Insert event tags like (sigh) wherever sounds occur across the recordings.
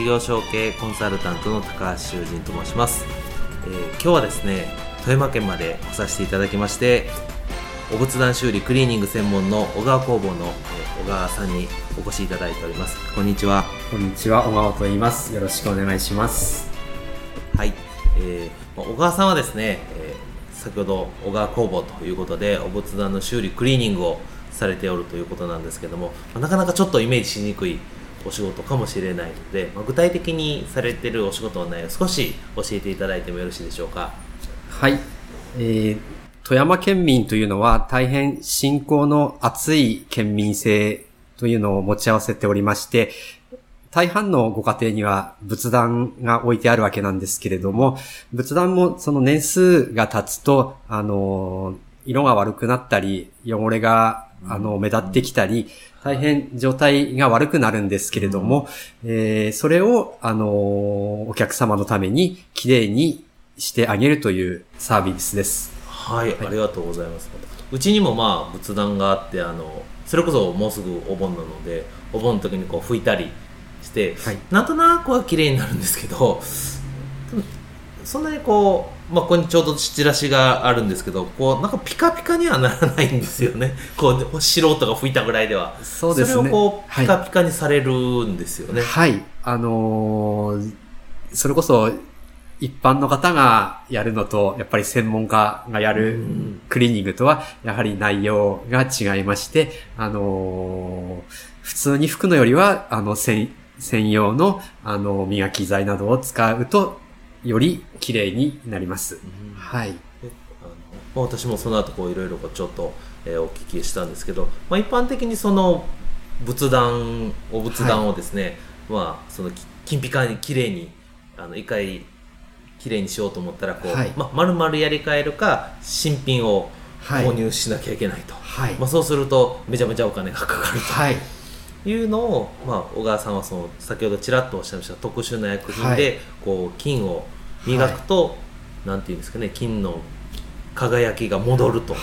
事業承継コンサルタントの高橋修人と申します、えー、今日はですね富山県まで来させていただきましてお仏壇修理クリーニング専門の小川工房の小川さんにお越しいただいております。こんにちは。こんにちは。小川と言います。よろしくお願いします。はい、えー、小川さんはですね、えー、先ほど小川工房ということでお仏壇の修理クリーニングをされておるということなんですけどもなかなかちょっとイメージしにくいお仕事かもしれないので、まあ、具体的にされてるお仕事の内容少し教えていただいてもよろしいでしょうか？はい、えー、富山県民というのは大変信仰の厚い県民性というのを持ち合わせておりまして、大半のご家庭には仏壇が置いてあるわけなんですけれども、仏壇もその年数が経つと、あの、色が悪くなったり、汚れが、あの、目立ってきたり、大変状態が悪くなるんですけれども、うん、えー、それを、あのー、お客様のために綺麗にしてあげるというサービスです。はい、はい、ありがとうございます。うちにもまあ仏壇があって、あの、それこそもうすぐお盆なので、お盆の時にこう拭いたりして、はい、なんとなくは綺麗になるんですけど、そんなにこう、まあ、ここにちょうどチラシがあるんですけど、こう、なんかピカピカにはならないんですよね。(laughs) こう、素人が吹いたぐらいでは。そうですね。それをこう、ピカピカにされるんですよね。はい。あのー、それこそ、一般の方がやるのと、やっぱり専門家がやるクリーニングとは、やはり内容が違いまして、あのー、普通に拭くのよりは、あの、専用の、あの、磨き剤などを使うと、より綺麗になります。うん、はい。あの私もその後こういろいろちょっと、えー、お聞きしたんですけど、まあ、一般的にその仏壇お仏壇をですね、はい、まあその金ピカに綺麗にあの一回綺麗にしようと思ったらこう、はい、まあ、丸々やり替えるか新品を購入しなきゃいけないと、はい、まあ、そうするとめちゃめちゃお金がかかると。はいいうのを、まあ、小川さんはその先ほどちらっとおっしゃいました特殊な薬品で、こう金を磨くと、はい、なんていうんですかね金の輝きが戻るとい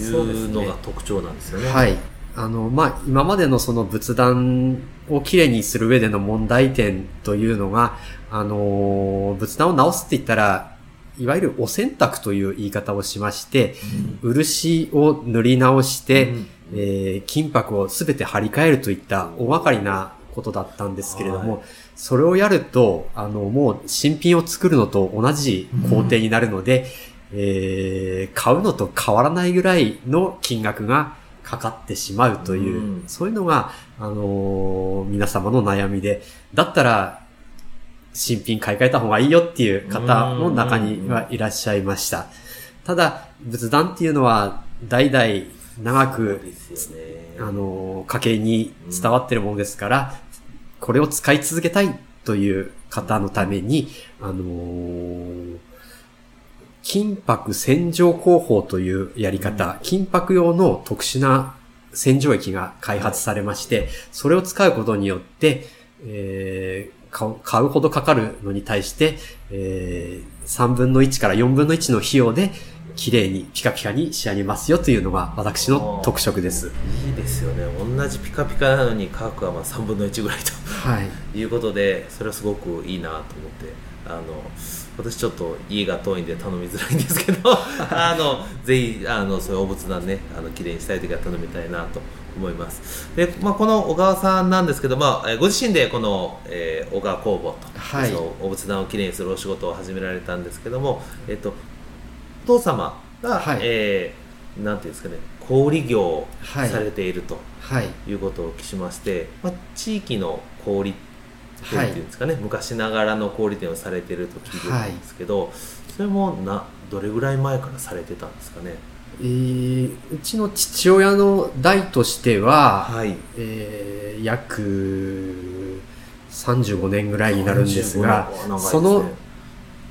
うのが特徴なんですよね。はい、あの、まあ、今までのその仏壇をきれいにする上での問題点というのが、あの、仏壇を直すって言ったら、いわゆるお洗濯という言い方をしまして、うん、漆を塗り直して、うんえー、金箔をすべて張り替えるといった大掛かりなことだったんですけれども、はい、それをやると、あの、もう新品を作るのと同じ工程になるので、うん、えー、買うのと変わらないぐらいの金額がかかってしまうという、うん、そういうのが、あのー、皆様の悩みで、だったら、新品買い替えた方がいいよっていう方も中にはいらっしゃいました。ただ、仏壇っていうのは、代々長く、あの、家計に伝わってるものですから、これを使い続けたいという方のために、あの金箔洗浄工法というやり方、金箔用の特殊な洗浄液が開発されまして、それを使うことによって、えー、買うほどかかるのに対して、えー、3分の1から4分の1の費用で、綺麗にピカピカに仕上げますよというのが私の特色です。いいですよね。同じピカピカなのに価格はまあ3分の1ぐらいと、はい、いうことでそれはすごくいいなと思って。あの私ちょっと家が遠いんで頼みづらいんですけど (laughs) あのぜひあのそういうお仏壇ねあの綺麗にしたい時は頼みたいなと思います。で、まあ、この小川さんなんですけど、まあ、ご自身でこの、えー、小川工房と、はい、お仏壇をきれいにするお仕事を始められたんですけども、えっと父様が、はい。えーなんていうんですかね小売業をはいされているとはい。い。うことをお聞きしまして、まあ、地域の小売店っていうんですかね、昔ながらの小売店をされていると聞いてるんですけど、それもなどれぐらい前からされてたんですかね？えーうちの父親の代としては、はい。えー約35年ぐらいになるんですが、35年長いですね。その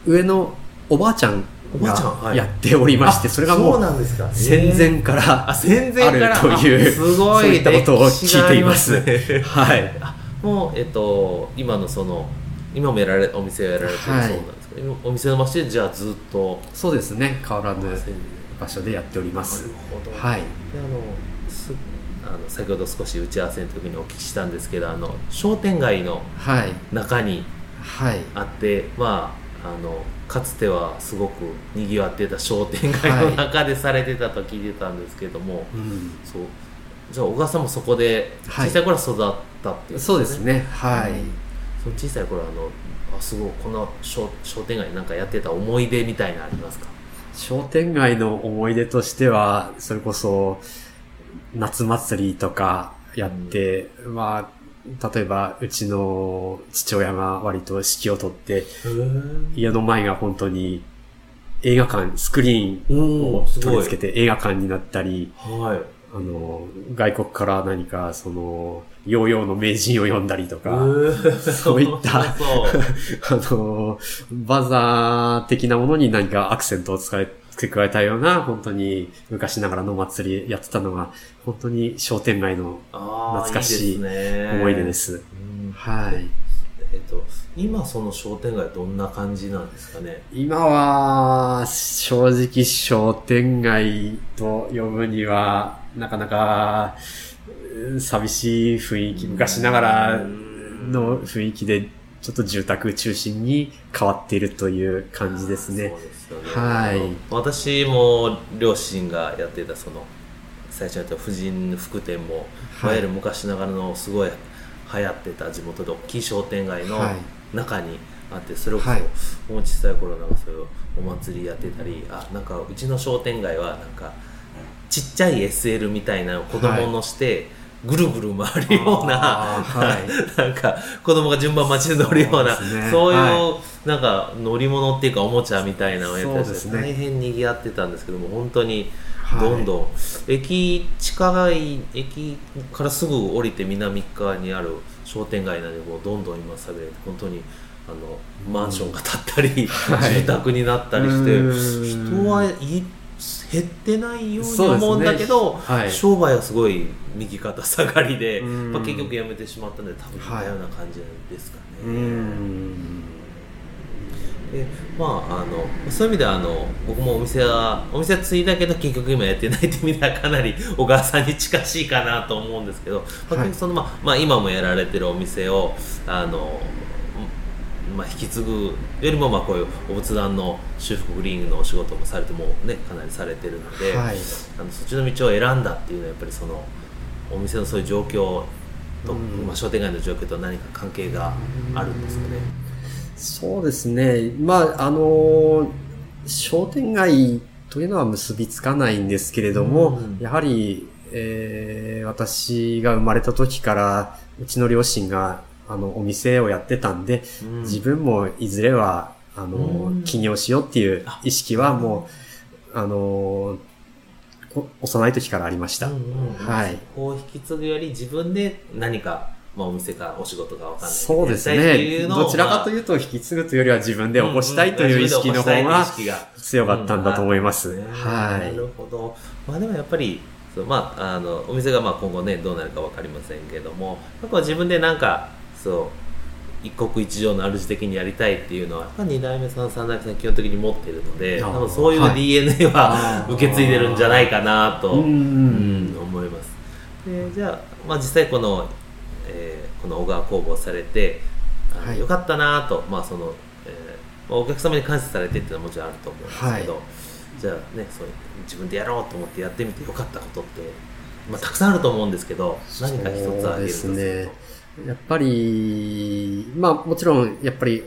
上のおばあちゃんがやっておりまして、あそれがもそうなんですか。戦前からあ戦前からあるというあすごい。そういったことを聞いています。はい。あもうえっと今のその今もやられお店をやられてるそうはいなんですけど、今お店の場所でじゃあずっとそうですね、変わらぬ場所でやっております。ほど。はい。であのすあの先ほど少し打ち合わせの時にお聞きしたんですけどあの商店街のはい。中にはい。あってまああのかつてはすごくにぎわってた商店街の中でされてたと聞いてたんですけども、うん。そう。じゃあ小川さんもそこではい。小さい頃は育ったっていう、そうですね、はい。その小さい頃あのあすごいこの商商店街なんかやってた思い出みたいなのありますか？商店街の思い出としては、それこそ、夏祭りとかやって、まあ、例えば、うちの父親が割と指揮を取って、家の前が本当に映画館、スクリーンを取り付けて映画館になったり、はい。あの、外国から何か、その、ヨーヨーの名人を読んだりとか、そういった (laughs) あの、バザー的なものに何かアクセントを使い、付け加えたような、本当に昔ながらの祭りやってたのが、本当に商店街の懐かしいいですね。思い出です。うん。はい。えっと今その商店街どんな感じなんですかね？今は、正直商店街と呼ぶには、なかなか、うん寂しい雰囲気、昔ながらの雰囲気で、ちょっと住宅中心に変わっているという感じですね。すよね。はい。私も両親がやってたその最初にやった婦人服店も、い、わゆる昔ながらのすごい流行ってた地元で大きい商店街のはい。中にあってそれこそ、はい。もう小さい頃なんかそういうお祭りやってたりあなんかうちの商店街はなんかちっちゃい SL みたいなのを子供乗して、ぐるぐる回るような、はい。(laughs) なんか子供が順番待ちで乗るようなそうね。いう、はなんか乗り物っていうかおもちゃみたいなのをやったりして、ね。大変にぎわってたんですけども本当にはいどん。どん、駅近い駅からすぐ降りて南側にある商店街なんでもうどんどん今されて本当にあのマンションが建ったり、はい。住宅になったりしてうん。人はい減ってないように思うんだけど、はい。商売はすごい右肩下がりで、うん。まあ、結局辞めてしまったので多分似たような感じですかね。でまああのそういう意味ではあの僕もお店はお店は継いだけど結局今やってないっていう意味ではかなり小川さんに近しいかなと思うんですけど、まあ、その、まあまあ、今もやられてるお店をあの、まあ、引き継ぐよりもまあこういうお仏壇の修復グリーンのお仕事もされてもねかなりされてるので、はい。あのそっちの道を選んだっていうのはやっぱりそのお店のそういう状況と、うんまあ、商店街の状況と何か関係があるんですかね。そうですね。まあ、あの、商店街というのは結びつかないんですけれども、うんやはり、えー私が生まれた時から、うちの両親が、あの、お店をやってたんで、うん自分もいずれは、あのうん、起業しようっていう意識はもう、あの、こ幼い時からありました。うんうんうんはいそこを引き継ぐより自分で何か、まあ、お店かお仕事かわかんないそうですね。どちらかとういうと、引き継ぐというよりは自分で起こしたいという意識の方が強かったんだと思います。ねは。ないるほど。まあでもやっぱり、そうまあ、あの、お店がまあ今後ね、どうなるかわかりませんけども、やっぱ自分でなんか、そう、一国一城の主的にやりたいっていうのは、やっぱ二代目さん、三代目さん基本的に持っているので、多分そういうはい。DNA は、あー。受け継いでるんじゃないかなと、思います。でじゃあ、まあ実際この、えーこの小川工房されて、はい。よかったなと、まあその、えーまあ、お客様に感謝されてっていうのはもちろんあると思うんですけど、はい。じゃあねそう自分でやろうと思ってやってみてよかったことって、まあ、たくさんあると思うんですけど何か一つ挙げるとすするね。やっぱり、まあもちろん、やっぱり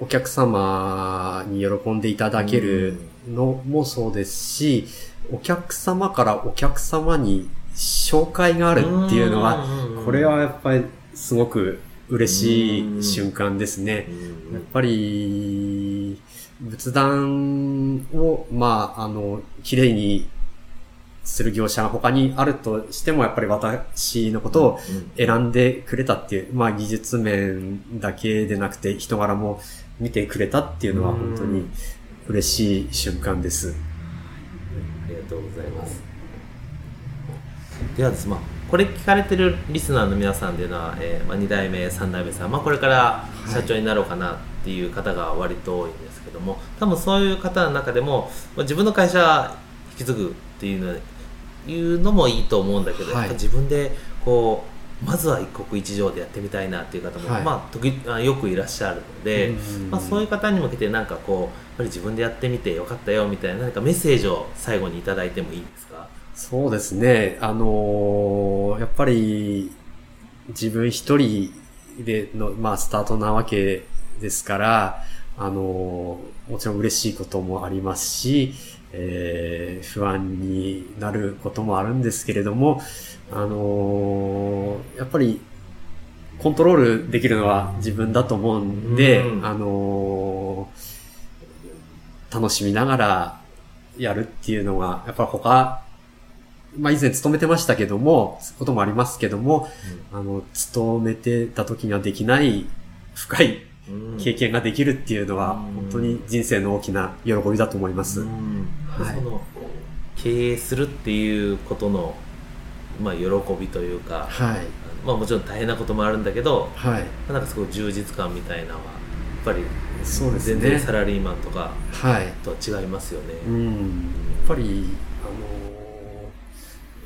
お客様に喜んでいただけるのもそうですし、お客様からお客様に紹介があるっていうのは、これはやっぱりすごく嬉しい瞬間ですね。やっぱり、仏壇を、まあ、あの、綺麗にする業者が他にあるとしても、やっぱり私のことを選んでくれたっていう、まあ技術面だけでなくて人柄も見てくれたっていうのは本当に嬉しい瞬間です。ありがとうございます。ではですね、まあ、これ聞かれてるリスナーの皆さんでいうのは、えーまあ、2代目3代目さん、まあ、これから社長になろうかなっていう方が割と多いんですけども多分そういう方の中でも、まあ、自分の会社引き継ぐっていうのいうのもいいと思うんだけど、はい、自分でこうまずは一国一城でやってみたいなっていう方も、はい、まあ、時あよくいらっしゃるので、まあ、そういう方に向けてなんかこうやっぱり自分でやってみてよかったよみたいな何かメッセージを最後に頂いてもいいですか？そうですね。あのー、やっぱり自分一人での、まあ、スタートなわけですから、あのー、もちろん嬉しいこともありますし、えー、不安になることもあるんですけれども、あのー、やっぱりコントロールできるのは自分だと思うんで、うん、あのー、楽しみながらやるっていうのが、やっぱり他まあ以前勤めてましたけども、こともありますけども、うん、あの、勤めてた時にはできない深い経験ができるっていうのは、本当に人生の大きな喜びだと思います。はい、その経営するっていうことの、まあ、喜びというか、はい、まあもちろん大変なこともあるんだけど、はい、なんかすごい充実感みたいなのは、やっぱりそうですね、全然サラリーマンとかとは違いますよね。うん、やっぱり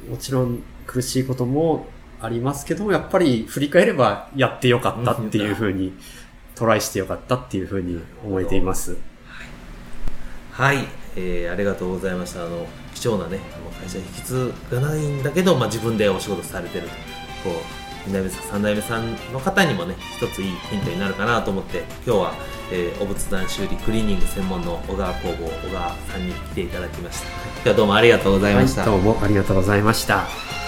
もちろん苦しいこともありますけども、やっぱり振り返ればやってよかったっていうふうに、トライしてよかったっていうふうに思えています。はい、えー、ありがとうございました。あの、貴重なね、会社引き継がないんだけど、まあ、自分でお仕事されてると。こう、2代目さん、3代目さんの方にもね、一ついいヒントになるかなと思って、今日は、えー、お仏壇修理クリーニング専門の小川工房小川さんに来ていただきました。今日はどうもありがとうございました、はい、どうもありがとうございました。